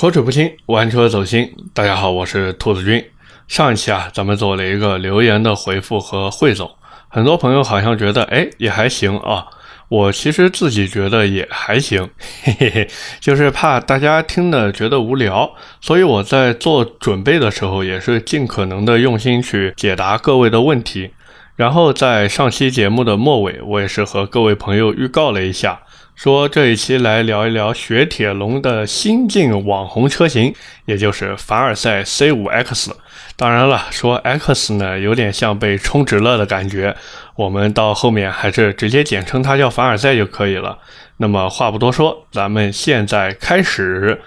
口齿不清，玩车走心。大家好，我是兔子君。上一期啊，咱们做了一个留言的回复和汇总，很多朋友好像觉得，哎，也还行啊。我其实自己觉得也还行，嘿嘿嘿，就是怕大家听的觉得无聊，所以我在做准备的时候，也是尽可能的用心去解答各位的问题。然后在上期节目的末尾，我也是和各位朋友预告了一下。说这一期来聊一聊雪铁龙的新晋网红车型，也就是凡尔赛 C5X。当然了，说 X 呢，有点像被充值了的感觉。我们到后面还是直接简称它叫凡尔赛就可以了。那么话不多说，咱们现在开始。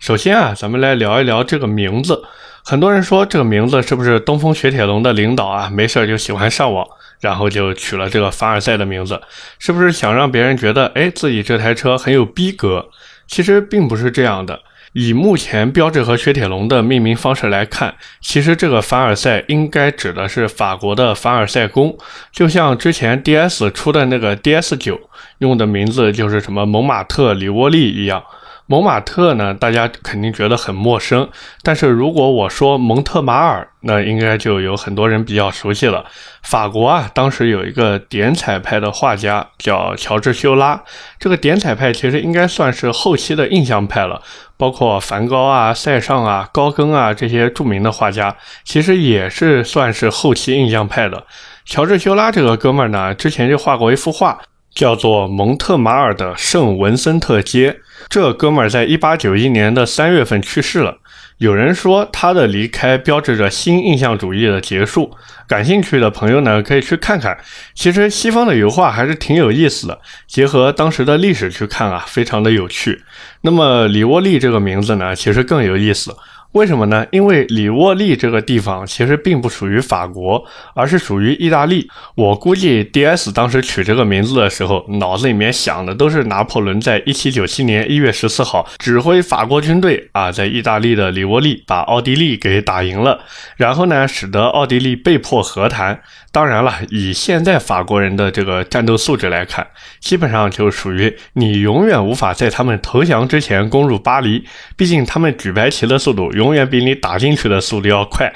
首先啊，咱们来聊一聊这个名字。很多人说这个名字是不是东风雪铁龙的领导啊？没事就喜欢上网。然后就取了这个凡尔赛的名字，是不是想让别人觉得，哎，自己这台车很有逼格？其实并不是这样的。以目前标致和雪铁龙的命名方式来看，其实这个凡尔赛应该指的是法国的凡尔赛宫，就像之前 DS 出的那个 DS 九用的名字就是什么蒙马特里沃利一样。蒙马特呢，大家肯定觉得很陌生，但是如果我说蒙特马尔，那应该就有很多人比较熟悉了。法国啊，当时有一个点彩派的画家叫乔治修拉，这个点彩派其实应该算是后期的印象派了，包括梵高啊、塞尚啊、高更啊这些著名的画家，其实也是算是后期印象派的。乔治修拉这个哥们儿呢，之前就画过一幅画。叫做蒙特马尔的圣文森特街，这哥们儿在一八九一年的三月份去世了。有人说他的离开标志着新印象主义的结束。感兴趣的朋友呢，可以去看看。其实西方的油画还是挺有意思的，结合当时的历史去看啊，非常的有趣。那么里沃利这个名字呢，其实更有意思。为什么呢？因为里沃利这个地方其实并不属于法国，而是属于意大利。我估计 D.S 当时取这个名字的时候，脑子里面想的都是拿破仑在一七九七年一月十四号指挥法国军队啊，在意大利的里沃利把奥地利给打赢了，然后呢，使得奥地利被迫和谈。当然了，以现在法国人的这个战斗素质来看，基本上就属于你永远无法在他们投降之前攻入巴黎。毕竟他们举白旗的速度永永远比你打进去的速度要快。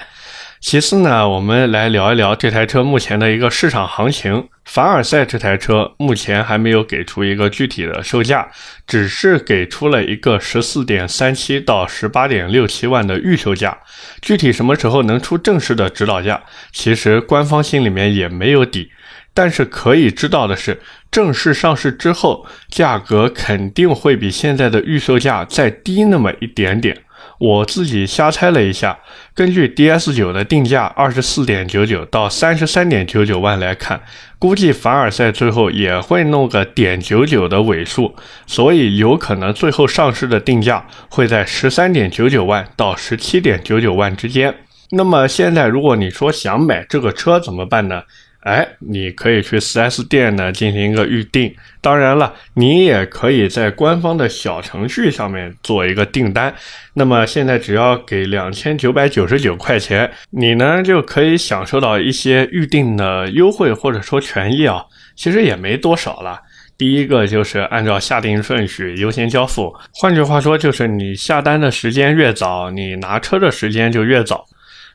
其次呢，我们来聊一聊这台车目前的一个市场行情。凡尔赛这台车目前还没有给出一个具体的售价，只是给出了一个十四点三七到十八点六七万的预售价。具体什么时候能出正式的指导价，其实官方心里面也没有底。但是可以知道的是，正式上市之后，价格肯定会比现在的预售价再低那么一点点。我自己瞎猜了一下，根据 DS 九的定价二十四点九九到三十三点九九万来看，估计凡尔赛最后也会弄个点九九的尾数，所以有可能最后上市的定价会在十三点九九万到十七点九九万之间。那么现在如果你说想买这个车怎么办呢？哎，你可以去 4S 店呢进行一个预定。当然了，你也可以在官方的小程序上面做一个订单。那么现在只要给两千九百九十九块钱，你呢就可以享受到一些预定的优惠或者说权益啊。其实也没多少了。第一个就是按照下定顺序优先交付，换句话说就是你下单的时间越早，你拿车的时间就越早。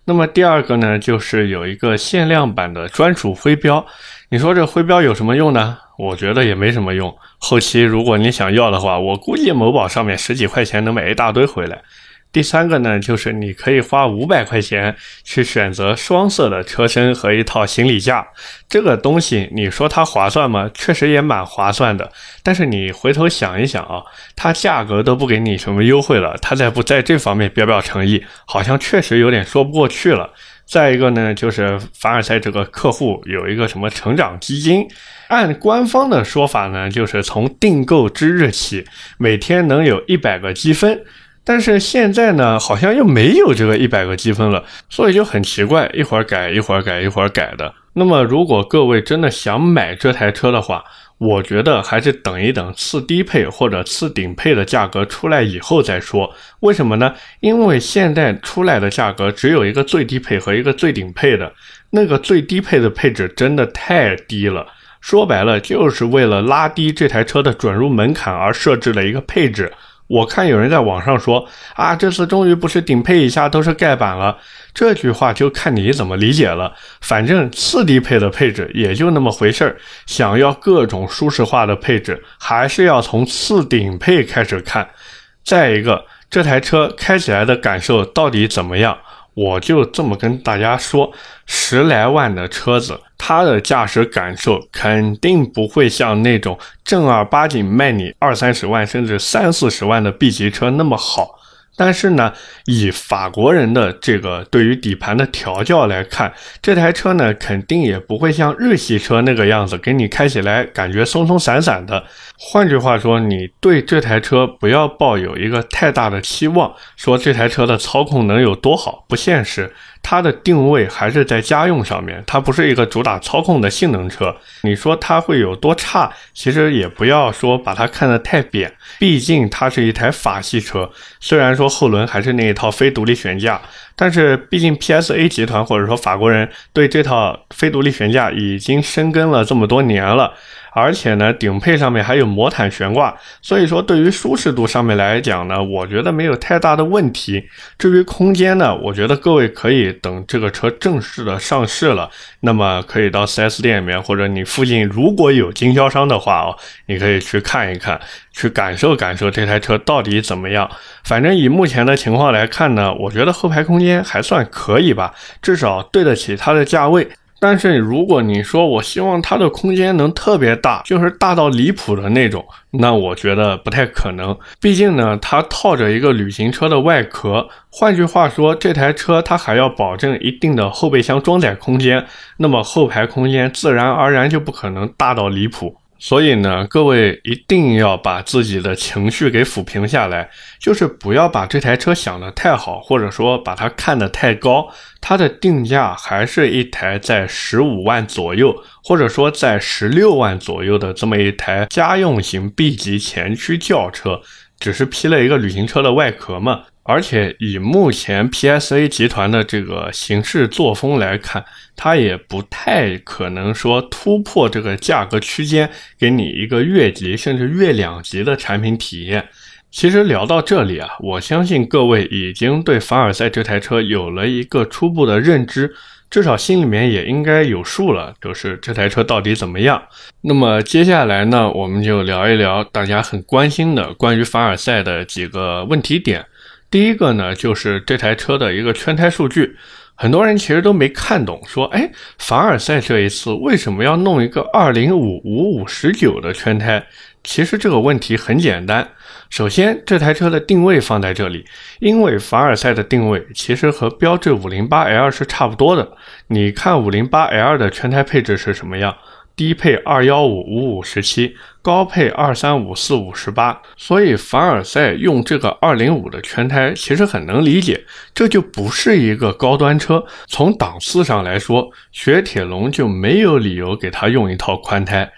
那么第二个呢，就是有一个限量版的专属徽标。你说这徽标有什么用呢？我觉得也没什么用。后期如果你想要的话，我估计某宝上面十几块钱能买一大堆回来。第三个呢，就是你可以花五百块钱去选择双色的车身和一套行李架，这个东西你说它划算吗？确实也蛮划算的。但是你回头想一想啊，它价格都不给你什么优惠了，它再不在这方面表表诚意，好像确实有点说不过去了。再一个呢，就是凡尔赛这个客户有一个什么成长基金，按官方的说法呢，就是从订购之日起，每天能有一百个积分。但是现在呢，好像又没有这个一百个积分了，所以就很奇怪，一会儿改一会儿改一会儿改的。那么，如果各位真的想买这台车的话，我觉得还是等一等次低配或者次顶配的价格出来以后再说。为什么呢？因为现在出来的价格只有一个最低配和一个最顶配的，那个最低配的配置真的太低了，说白了就是为了拉低这台车的准入门槛而设置了一个配置。我看有人在网上说啊，这次终于不是顶配以下都是盖板了。这句话就看你怎么理解了。反正次低配的配置也就那么回事儿。想要各种舒适化的配置，还是要从次顶配开始看。再一个，这台车开起来的感受到底怎么样？我就这么跟大家说，十来万的车子，它的驾驶感受肯定不会像那种正儿八经卖你二三十万甚至三四十万的 B 级车那么好。但是呢，以法国人的这个对于底盘的调教来看，这台车呢肯定也不会像日系车那个样子，给你开起来感觉松松散散的。换句话说，你对这台车不要抱有一个太大的期望，说这台车的操控能有多好，不现实。它的定位还是在家用上面，它不是一个主打操控的性能车。你说它会有多差？其实也不要说把它看得太扁，毕竟它是一台法系车。虽然说后轮还是那一套非独立悬架，但是毕竟 PSA 集团或者说法国人对这套非独立悬架已经深耕了这么多年了。而且呢，顶配上面还有魔毯悬挂，所以说对于舒适度上面来讲呢，我觉得没有太大的问题。至于空间呢，我觉得各位可以等这个车正式的上市了，那么可以到 4S 店里面，或者你附近如果有经销商的话哦，你可以去看一看，去感受感受这台车到底怎么样。反正以目前的情况来看呢，我觉得后排空间还算可以吧，至少对得起它的价位。但是如果你说我希望它的空间能特别大，就是大到离谱的那种，那我觉得不太可能。毕竟呢，它套着一个旅行车的外壳，换句话说，这台车它还要保证一定的后备箱装载空间，那么后排空间自然而然就不可能大到离谱。所以呢，各位一定要把自己的情绪给抚平下来，就是不要把这台车想得太好，或者说把它看得太高。它的定价还是一台在十五万左右，或者说在十六万左右的这么一台家用型 B 级前驱轿车，只是披了一个旅行车的外壳嘛。而且以目前 PSA 集团的这个行事作风来看，它也不太可能说突破这个价格区间，给你一个越级甚至越两级的产品体验。其实聊到这里啊，我相信各位已经对凡尔赛这台车有了一个初步的认知，至少心里面也应该有数了，就是这台车到底怎么样。那么接下来呢，我们就聊一聊大家很关心的关于凡尔赛的几个问题点。第一个呢，就是这台车的一个圈胎数据，很多人其实都没看懂，说，哎，凡尔赛这一次为什么要弄一个二零五五五十九的圈胎？其实这个问题很简单，首先这台车的定位放在这里，因为凡尔赛的定位其实和标致五零八 L 是差不多的，你看五零八 L 的圈胎配置是什么样？低配二幺五五五十七，高配二三五四五十八，所以凡尔赛用这个二零五的圈胎其实很能理解，这就不是一个高端车。从档次上来说，雪铁龙就没有理由给他用一套宽胎。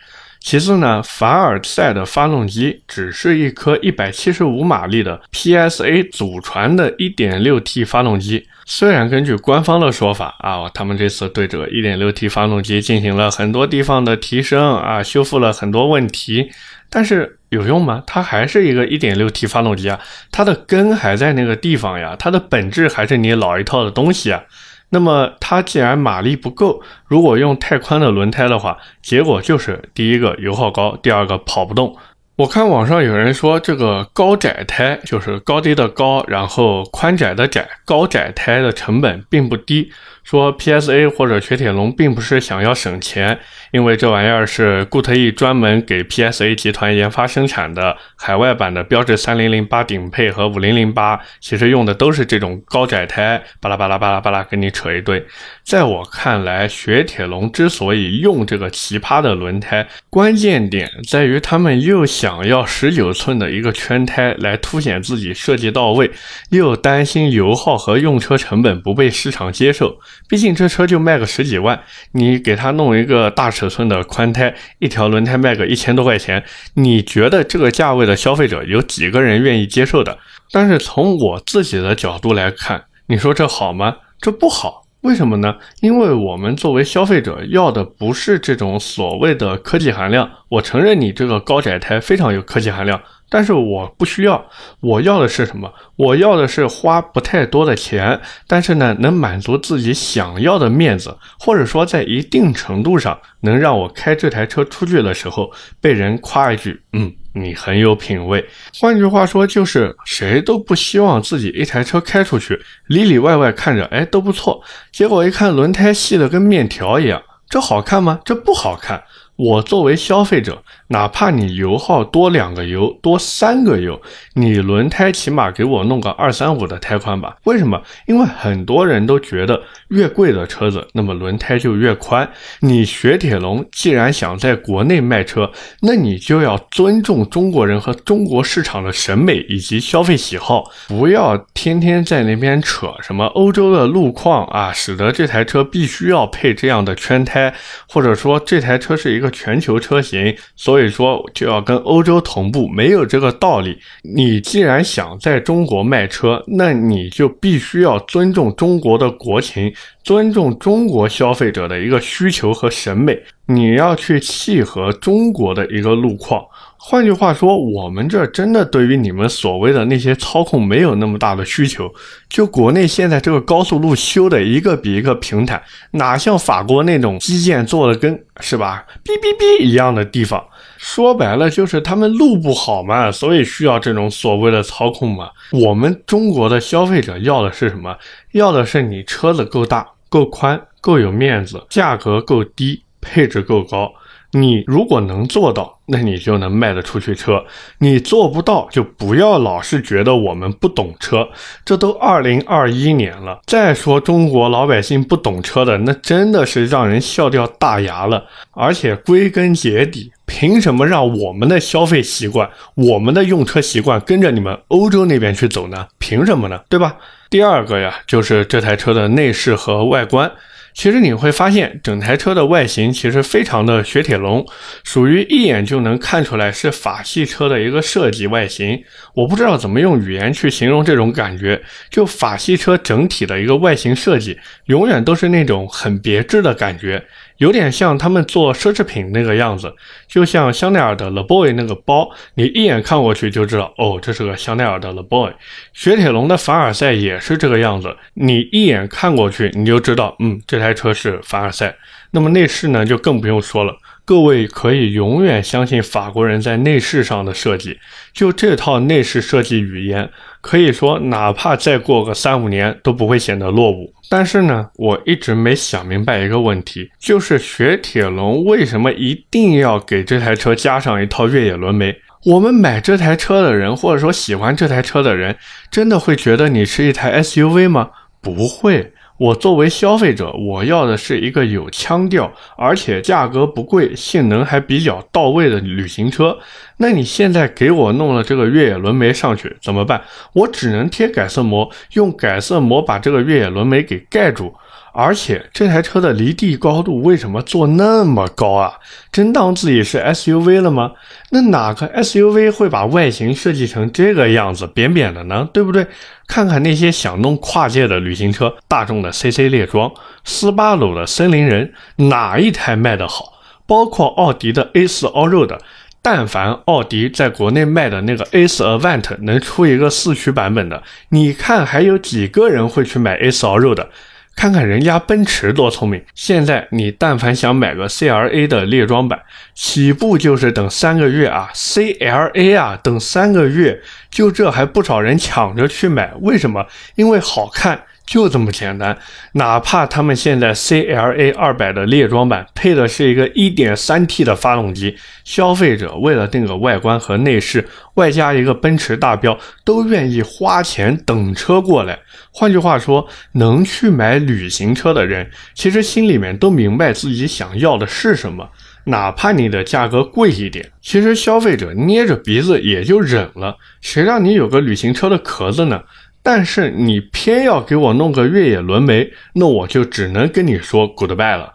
其次呢，凡尔赛的发动机只是一颗一百七十五马力的 PSA 祖传的 1.6T 发动机。虽然根据官方的说法啊，他们这次对这个 1.6T 发动机进行了很多地方的提升啊，修复了很多问题，但是有用吗？它还是一个 1.6T 发动机啊，它的根还在那个地方呀，它的本质还是你老一套的东西啊。那么它既然马力不够，如果用太宽的轮胎的话，结果就是第一个油耗高，第二个跑不动。我看网上有人说，这个高窄胎就是高低的高，然后宽窄的窄，高窄胎的成本并不低。说 PSA 或者雪铁龙并不是想要省钱，因为这玩意儿是固特异专门给 PSA 集团研发生产的海外版的标致三零零八顶配和五零零八，其实用的都是这种高窄胎。巴拉巴拉巴拉巴拉，跟你扯一堆。在我看来，雪铁龙之所以用这个奇葩的轮胎，关键点在于他们又想要十九寸的一个圈胎来凸显自己设计到位，又担心油耗和用车成本不被市场接受。毕竟这车就卖个十几万，你给他弄一个大尺寸的宽胎，一条轮胎卖个一千多块钱，你觉得这个价位的消费者有几个人愿意接受的？但是从我自己的角度来看，你说这好吗？这不好，为什么呢？因为我们作为消费者要的不是这种所谓的科技含量。我承认你这个高窄胎非常有科技含量。但是我不需要，我要的是什么？我要的是花不太多的钱，但是呢，能满足自己想要的面子，或者说在一定程度上能让我开这台车出去的时候被人夸一句：“嗯，你很有品位。”换句话说，就是谁都不希望自己一台车开出去，里里外外看着哎都不错，结果一看轮胎细的跟面条一样，这好看吗？这不好看。我作为消费者，哪怕你油耗多两个油，多三个油，你轮胎起码给我弄个二三五的胎宽吧？为什么？因为很多人都觉得越贵的车子，那么轮胎就越宽。你雪铁龙既然想在国内卖车，那你就要尊重中国人和中国市场的审美以及消费喜好，不要天天在那边扯什么欧洲的路况啊，使得这台车必须要配这样的圈胎，或者说这台车是一个。全球车型，所所以说就要跟欧洲同步，没有这个道理。你既然想在中国卖车，那你就必须要尊重中国的国情，尊重中国消费者的一个需求和审美，你要去契合中国的一个路况。换句话说，我们这真的对于你们所谓的那些操控没有那么大的需求。就国内现在这个高速路修的一个比一个平坦，哪像法国那种基建做的跟是吧哔哔哔一样的地方。说白了就是他们路不好嘛，所以需要这种所谓的操控嘛。我们中国的消费者要的是什么？要的是你车子够大、够宽、够有面子，价格够低，配置够高。你如果能做到，那你就能卖得出去车。你做不到，就不要老是觉得我们不懂车。这都二零二一年了，再说中国老百姓不懂车的，那真的是让人笑掉大牙了。而且归根结底，凭什么让我们的消费习惯、我们的用车习惯跟着你们欧洲那边去走呢？凭什么呢？对吧？第二个呀，就是这台车的内饰和外观。其实你会发现，整台车的外形其实非常的雪铁龙，属于一眼就能看出来是法系车的一个设计外形。我不知道怎么用语言去形容这种感觉，就法系车整体的一个外形设计，永远都是那种很别致的感觉。有点像他们做奢侈品那个样子，就像香奈儿的 Le Boy 那个包，你一眼看过去就知道，哦，这是个香奈儿的 Le Boy。雪铁龙的凡尔赛也是这个样子，你一眼看过去你就知道，嗯，这台车是凡尔赛。那么内饰呢，就更不用说了。各位可以永远相信法国人在内饰上的设计，就这套内饰设计语言，可以说哪怕再过个三五年都不会显得落伍。但是呢，我一直没想明白一个问题，就是雪铁龙为什么一定要给这台车加上一套越野轮眉？我们买这台车的人，或者说喜欢这台车的人，真的会觉得你是一台 SUV 吗？不会。我作为消费者，我要的是一个有腔调，而且价格不贵、性能还比较到位的旅行车。那你现在给我弄了这个越野轮眉上去怎么办？我只能贴改色膜，用改色膜把这个越野轮眉给盖住。而且这台车的离地高度为什么做那么高啊？真当自己是 SUV 了吗？那哪个 SUV 会把外形设计成这个样子，扁扁的呢？对不对？看看那些想弄跨界的旅行车，大众的 CC 猎装，斯巴鲁的森林人，哪一台卖得好？包括奥迪的 A4 Allroad，但凡奥迪在国内卖的那个 A4 Avant 能出一个四驱版本的，你看还有几个人会去买 A4 Allroad？看看人家奔驰多聪明！现在你但凡想买个 CLA 的猎装版，起步就是等三个月啊！CLA 啊，等三个月，就这还不少人抢着去买，为什么？因为好看。就这么简单，哪怕他们现在 CLA 二百的猎装版配的是一个 1.3T 的发动机，消费者为了那个外观和内饰，外加一个奔驰大标，都愿意花钱等车过来。换句话说，能去买旅行车的人，其实心里面都明白自己想要的是什么，哪怕你的价格贵一点，其实消费者捏着鼻子也就忍了。谁让你有个旅行车的壳子呢？但是你偏要给我弄个越野轮眉，那我就只能跟你说 goodbye 了。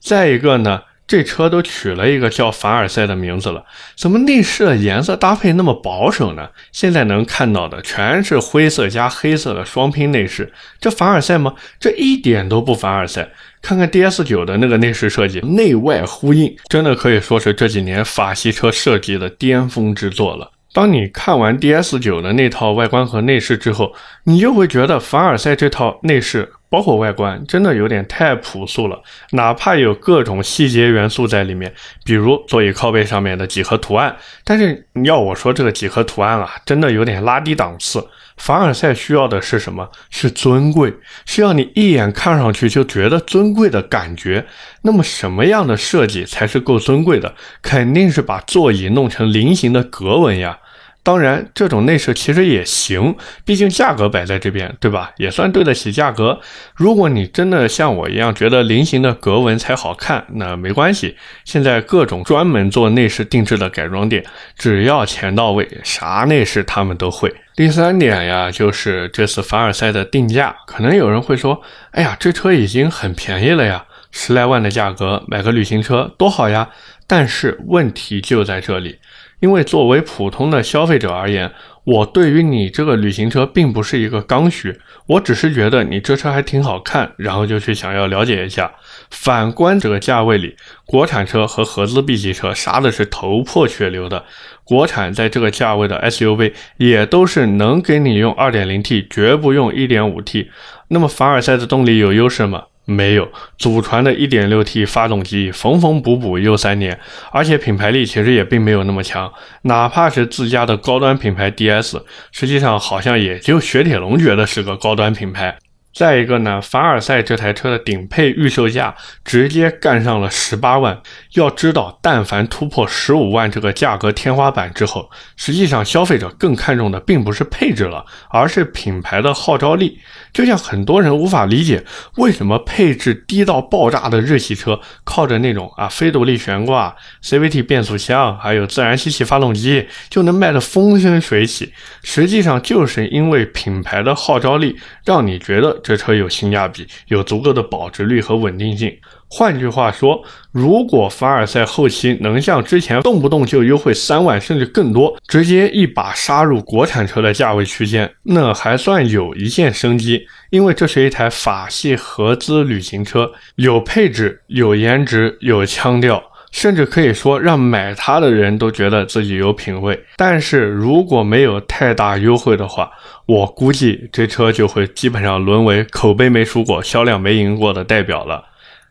再一个呢，这车都取了一个叫凡尔赛的名字了，怎么内饰的颜色搭配那么保守呢？现在能看到的全是灰色加黑色的双拼内饰，这凡尔赛吗？这一点都不凡尔赛。看看 DS 九的那个内饰设计，内外呼应，真的可以说是这几年法系车设计的巅峰之作了。当你看完 DS 九的那套外观和内饰之后，你就会觉得凡尔赛这套内饰包括外观真的有点太朴素了，哪怕有各种细节元素在里面，比如座椅靠背上面的几何图案，但是你要我说这个几何图案啊，真的有点拉低档次。凡尔赛需要的是什么？是尊贵，需要你一眼看上去就觉得尊贵的感觉。那么什么样的设计才是够尊贵的？肯定是把座椅弄成菱形的格纹呀。当然，这种内饰其实也行，毕竟价格摆在这边，对吧？也算对得起价格。如果你真的像我一样觉得菱形的格纹才好看，那没关系。现在各种专门做内饰定制的改装店，只要钱到位，啥内饰他们都会。第三点呀，就是这次凡尔赛的定价，可能有人会说：“哎呀，这车已经很便宜了呀，十来万的价格买个旅行车多好呀。”但是问题就在这里。因为作为普通的消费者而言，我对于你这个旅行车并不是一个刚需，我只是觉得你这车还挺好看，然后就去想要了解一下。反观这个价位里，国产车和合资 B 级车杀的是头破血流的。国产在这个价位的 SUV 也都是能给你用 2.0T，绝不用 1.5T。那么凡尔赛的动力有优势吗？没有祖传的 1.6T 发动机，缝缝补补又三年，而且品牌力其实也并没有那么强。哪怕是自家的高端品牌 DS，实际上好像也就雪铁龙觉得是个高端品牌。再一个呢，凡尔赛这台车的顶配预售价直接干上了十八万。要知道，但凡突破十五万这个价格天花板之后，实际上消费者更看重的并不是配置了，而是品牌的号召力。就像很多人无法理解，为什么配置低到爆炸的日系车，靠着那种啊非独立悬挂、CVT 变速箱，还有自然吸气发动机，就能卖得风生水起。实际上，就是因为品牌的号召力，让你觉得。这车有性价比，有足够的保值率和稳定性。换句话说，如果凡尔赛后期能像之前动不动就优惠三万甚至更多，直接一把杀入国产车的价位区间，那还算有一线生机。因为这是一台法系合资旅行车，有配置、有颜值、有腔调。甚至可以说，让买它的人都觉得自己有品位。但是如果没有太大优惠的话，我估计这车就会基本上沦为口碑没输过、销量没赢过的代表了。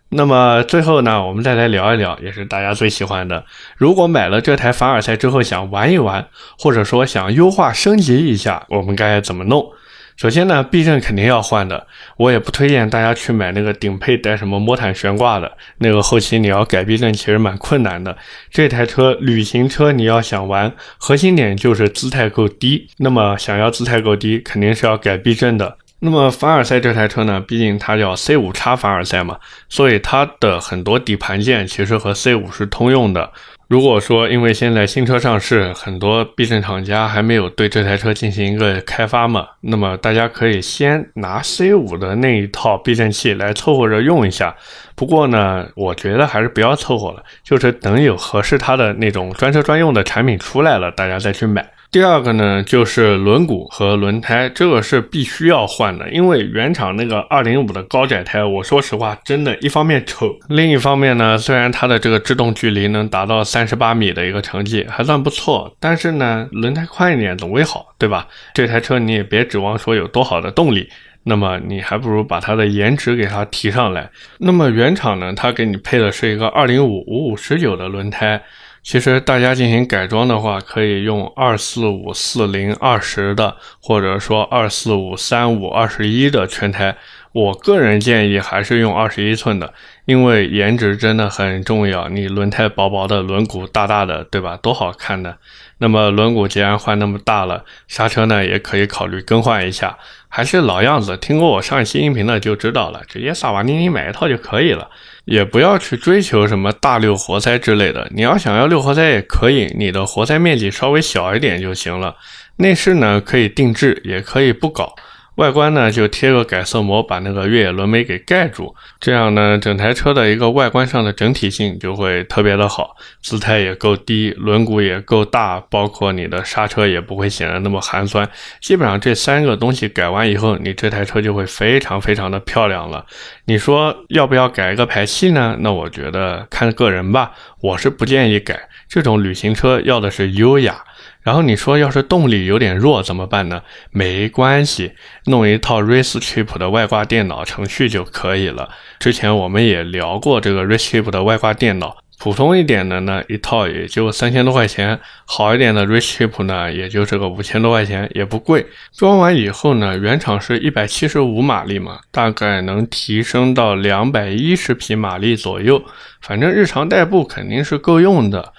那么最后呢，我们再来聊一聊，也是大家最喜欢的：如果买了这台凡尔赛之后想玩一玩，或者说想优化升级一下，我们该怎么弄？首先呢，避震肯定要换的，我也不推荐大家去买那个顶配带什么魔毯悬挂的，那个后期你要改避震其实蛮困难的。这台车旅行车你要想玩，核心点就是姿态够低。那么想要姿态够低，肯定是要改避震的。那么凡尔赛这台车呢，毕竟它叫 C 五叉凡尔赛嘛，所以它的很多底盘件其实和 C 五是通用的。如果说因为现在新车上市，很多避震厂家还没有对这台车进行一个开发嘛，那么大家可以先拿 C5 的那一套避震器来凑合着用一下。不过呢，我觉得还是不要凑合了，就是等有合适它的那种专车专用的产品出来了，大家再去买。第二个呢，就是轮毂和轮胎，这个是必须要换的，因为原厂那个二零五的高窄胎，我说实话，真的，一方面丑，另一方面呢，虽然它的这个制动距离能达到三十八米的一个成绩，还算不错，但是呢，轮胎宽一点总归好，对吧？这台车你也别指望说有多好的动力，那么你还不如把它的颜值给它提上来。那么原厂呢，它给你配的是一个二零五五五十九的轮胎。其实大家进行改装的话，可以用二四五四零二十的，或者说二四五三五二十一的全胎。我个人建议还是用二十一寸的，因为颜值真的很重要。你轮胎薄薄的，轮毂大大的，对吧？多好看的。那么轮毂既然换那么大了，刹车呢也可以考虑更换一下。还是老样子，听过我上一期音频的就知道了，直接萨瓦尼尼买一套就可以了。也不要去追求什么大六活塞之类的，你要想要六活塞也可以，你的活塞面积稍微小一点就行了。内饰呢可以定制，也可以不搞。外观呢，就贴个改色膜，把那个越野轮眉给盖住，这样呢，整台车的一个外观上的整体性就会特别的好，姿态也够低，轮毂也够大，包括你的刹车也不会显得那么寒酸。基本上这三个东西改完以后，你这台车就会非常非常的漂亮了。你说要不要改一个排气呢？那我觉得看个人吧，我是不建议改。这种旅行车要的是优雅。然后你说要是动力有点弱怎么办呢？没关系，弄一套 Race Chip 的外挂电脑程序就可以了。之前我们也聊过这个 Race Chip 的外挂电脑。普通一点的呢，一套也就三千多块钱；好一点的 Rich Chip 呢，也就这个五千多块钱，也不贵。装完以后呢，原厂是一百七十五马力嘛，大概能提升到两百一十匹马力左右，反正日常代步肯定是够用的。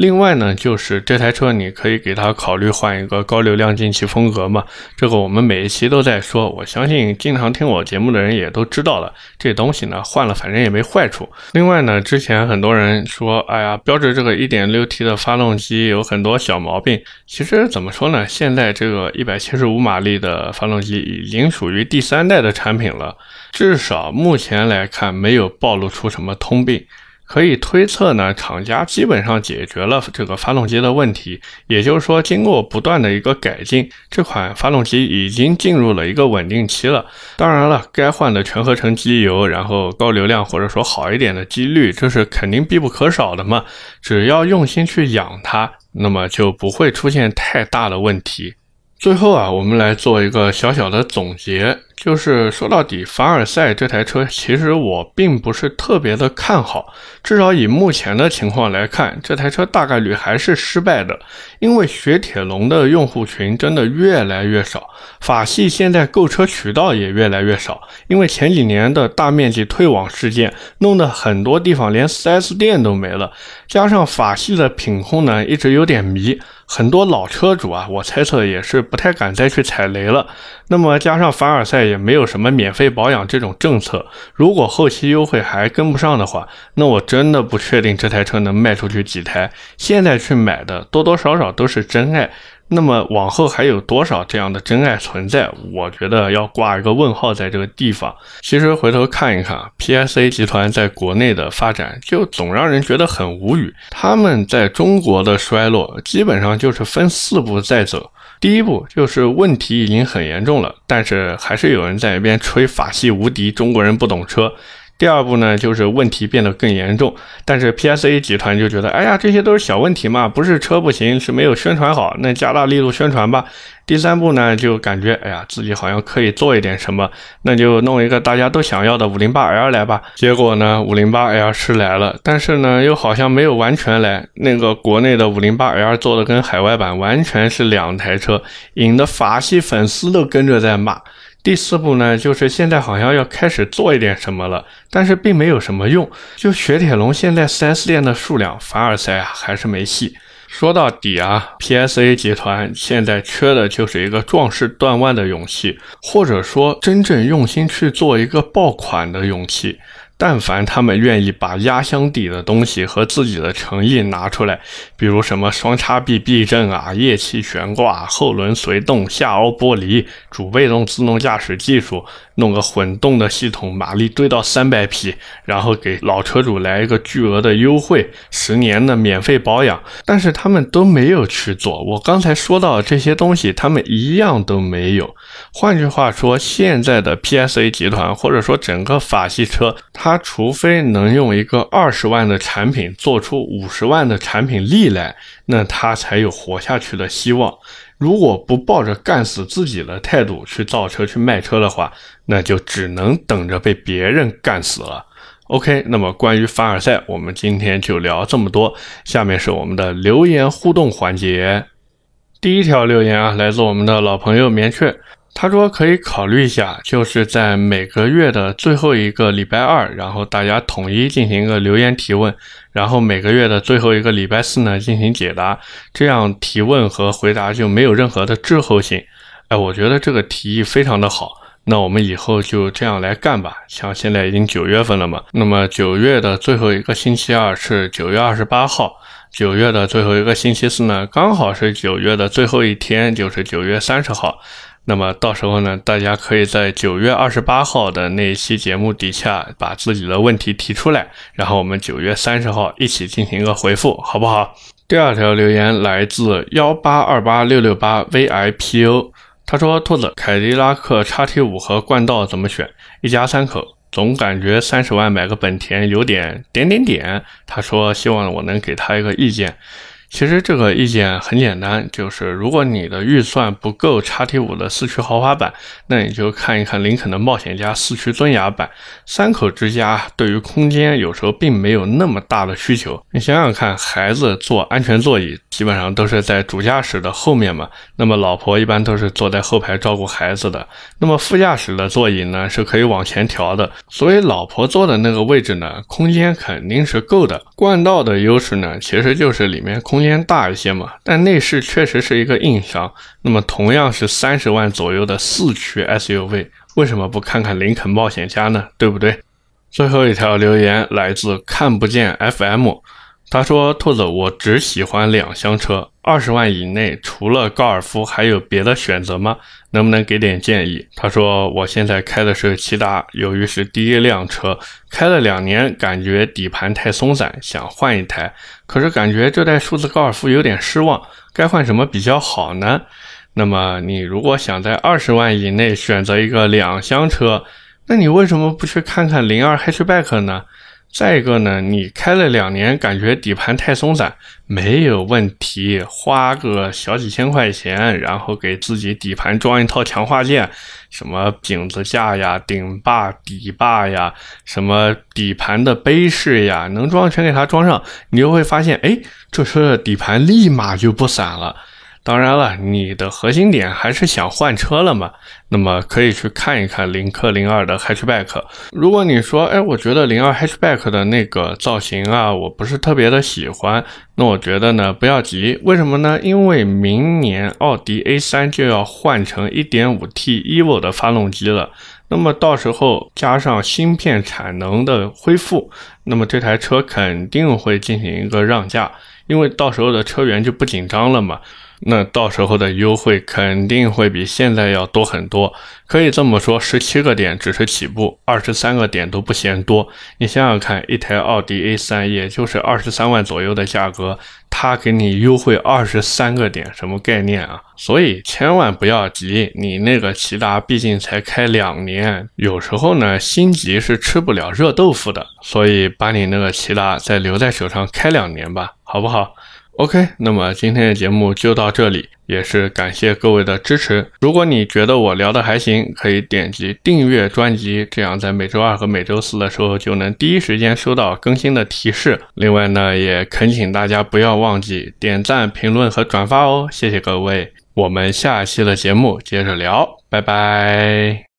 另外呢，就是这台车你可以给它考虑换一个高流量进气风格嘛，这个我们每一期都在说，我相信经常听我节目的人也都知道了，这东西呢换了反正也没坏处。另外呢，之前很多人说，哎呀，标致这个 1.6T 的发动机有很多小毛病，其实怎么说呢，现在这个175马力的发动机已经属于第三代的产品了，至少目前来看没有暴露出什么通病。可以推测呢，厂家基本上解决了这个发动机的问题，也就是说，经过不断的一个改进，这款发动机已经进入了一个稳定期了。当然了，该换的全合成机油，然后高流量或者说好一点的机滤，这是肯定必不可少的嘛。只要用心去养它，那么就不会出现太大的问题。最后啊，我们来做一个小小的总结。就是说到底，凡尔赛这台车，其实我并不是特别的看好。至少以目前的情况来看，这台车大概率还是失败的。因为雪铁龙的用户群真的越来越少，法系现在购车渠道也越来越少。因为前几年的大面积退网事件，弄得很多地方连 4S 店都没了。加上法系的品控呢，一直有点迷，很多老车主啊，我猜测也是不太敢再去踩雷了。那么加上凡尔赛也没有什么免费保养这种政策，如果后期优惠还跟不上的话，那我真的不确定这台车能卖出去几台。现在去买的多多少少都是真爱，那么往后还有多少这样的真爱存在？我觉得要挂一个问号在这个地方。其实回头看一看，PSA 集团在国内的发展就总让人觉得很无语。他们在中国的衰落基本上就是分四步在走。第一步就是问题已经很严重了，但是还是有人在一边吹法系无敌，中国人不懂车。第二步呢，就是问题变得更严重，但是 PSA 集团就觉得，哎呀，这些都是小问题嘛，不是车不行，是没有宣传好，那加大力度宣传吧。第三步呢，就感觉，哎呀，自己好像可以做一点什么，那就弄一个大家都想要的 508L 来吧。结果呢，508L 是来了，但是呢，又好像没有完全来。那个国内的 508L 做的跟海外版完全是两台车，引得法系粉丝都跟着在骂。第四步呢，就是现在好像要开始做一点什么了，但是并没有什么用。就雪铁龙现在 4S 店的数量，凡尔赛啊还是没戏。说到底啊，PSA 集团现在缺的就是一个壮士断腕的勇气，或者说真正用心去做一个爆款的勇气。但凡他们愿意把压箱底的东西和自己的诚意拿出来，比如什么双叉臂避震啊、液气悬挂、后轮随动、下凹玻璃、主被动自动驾驶技术，弄个混动的系统，马力堆到三百匹，然后给老车主来一个巨额的优惠，十年的免费保养，但是他们都没有去做。我刚才说到这些东西，他们一样都没有。换句话说，现在的 PSA 集团或者说整个法系车，它他除非能用一个二十万的产品做出五十万的产品力来，那他才有活下去的希望。如果不抱着干死自己的态度去造车去卖车的话，那就只能等着被别人干死了。OK，那么关于凡尔赛，我们今天就聊这么多。下面是我们的留言互动环节。第一条留言啊，来自我们的老朋友棉雀。他说可以考虑一下，就是在每个月的最后一个礼拜二，然后大家统一进行一个留言提问，然后每个月的最后一个礼拜四呢进行解答，这样提问和回答就没有任何的滞后性。哎，我觉得这个提议非常的好，那我们以后就这样来干吧。像现在已经九月份了嘛，那么九月的最后一个星期二是九月二十八号，九月的最后一个星期四呢刚好是九月的最后一天，就是九月三十号。那么到时候呢，大家可以在九月二十八号的那一期节目底下把自己的问题提出来，然后我们九月三十号一起进行一个回复，好不好？第二条留言来自幺八二八六六八 vipo，他说：“兔子，凯迪拉克叉 T 五和冠道怎么选？一家三口，总感觉三十万买个本田有点点点点。”他说：“希望我能给他一个意见。”其实这个意见很简单，就是如果你的预算不够叉 T 五的四驱豪华版，那你就看一看林肯的冒险家四驱尊雅版。三口之家对于空间有时候并没有那么大的需求。你想想看，孩子坐安全座椅基本上都是在主驾驶的后面嘛，那么老婆一般都是坐在后排照顾孩子的。那么副驾驶的座椅呢是可以往前调的，所以老婆坐的那个位置呢，空间肯定是够的。冠道的优势呢，其实就是里面空空间大一些嘛，但内饰确实是一个硬伤。那么同样是三十万左右的四驱 SUV，为什么不看看林肯冒险家呢？对不对？最后一条留言来自看不见 FM。他说：“兔子，我只喜欢两厢车，二十万以内除了高尔夫还有别的选择吗？能不能给点建议？”他说：“我现在开的是骐达，由于是第一辆车，开了两年，感觉底盘太松散，想换一台。可是感觉这代数字高尔夫有点失望，该换什么比较好呢？那么你如果想在二十万以内选择一个两厢车，那你为什么不去看看零二 hatchback 呢？”再一个呢，你开了两年，感觉底盘太松散，没有问题，花个小几千块钱，然后给自己底盘装一套强化件，什么饼子架呀、顶把、底把呀，什么底盘的杯饰呀，能装全给它装上，你就会发现，哎，这车的底盘立马就不散了。当然了，你的核心点还是想换车了嘛？那么可以去看一看领克零二的 hatchback。如果你说，哎，我觉得零二 hatchback 的那个造型啊，我不是特别的喜欢，那我觉得呢，不要急。为什么呢？因为明年奥迪 A3 就要换成 1.5T Evo 的发动机了。那么到时候加上芯片产能的恢复，那么这台车肯定会进行一个让价，因为到时候的车源就不紧张了嘛。那到时候的优惠肯定会比现在要多很多，可以这么说，十七个点只是起步，二十三个点都不嫌多。你想想看，一台奥迪 A3 也就是二十三万左右的价格，它给你优惠二十三个点，什么概念啊？所以千万不要急，你那个骐达毕竟才开两年，有时候呢心急是吃不了热豆腐的，所以把你那个骐达再留在手上开两年吧，好不好？OK，那么今天的节目就到这里，也是感谢各位的支持。如果你觉得我聊的还行，可以点击订阅专辑，这样在每周二和每周四的时候就能第一时间收到更新的提示。另外呢，也恳请大家不要忘记点赞、评论和转发哦，谢谢各位。我们下期的节目接着聊，拜拜。